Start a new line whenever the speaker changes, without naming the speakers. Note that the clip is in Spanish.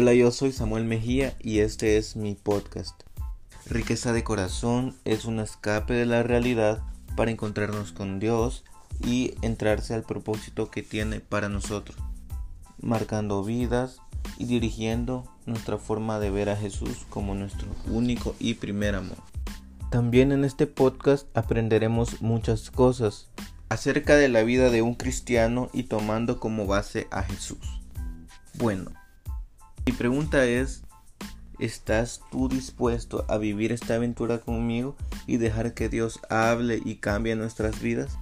Hola, yo soy Samuel Mejía y este es mi podcast. Riqueza de corazón es un escape de la realidad para encontrarnos con Dios y entrarse al propósito que tiene para nosotros, marcando vidas y dirigiendo nuestra forma de ver a Jesús como nuestro único y primer amor. También en este podcast aprenderemos muchas cosas acerca de la vida de un cristiano y tomando como base a Jesús. Bueno, mi pregunta es, ¿estás tú dispuesto a vivir esta aventura conmigo y dejar que Dios hable y cambie nuestras vidas?